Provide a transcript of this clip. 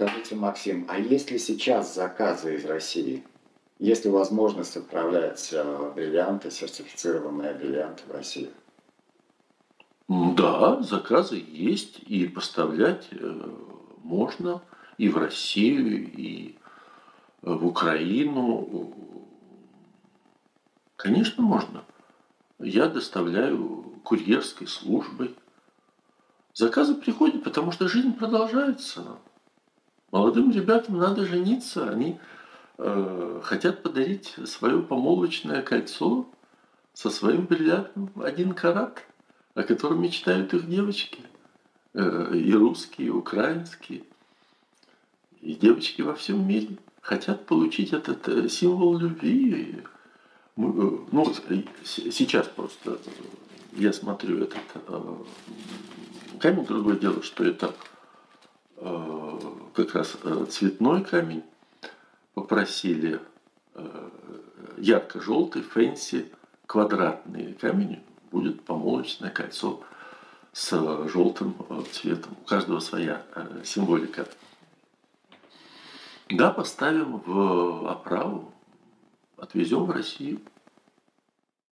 Скажите, Максим, а есть ли сейчас заказы из России? Есть ли возможность отправлять э, бриллианты, сертифицированные бриллианты в Россию? Да, заказы есть, и поставлять э, можно и в Россию, и э, в Украину. Конечно, можно. Я доставляю курьерской службой. Заказы приходят, потому что жизнь продолжается. Молодым ребятам надо жениться, они э, хотят подарить свое помолвочное кольцо со своим бриллиантом один карат, о котором мечтают их девочки. Э, и русские, и украинские. И девочки во всем мире хотят получить этот э, символ любви. Э, ну, сейчас просто я смотрю этот камень, другое дело, что это как раз цветной камень. Попросили ярко-желтый, fancy, квадратный камень, будет помолвочное кольцо с желтым цветом. У каждого своя символика. Да, поставим в оправу, отвезем в Россию.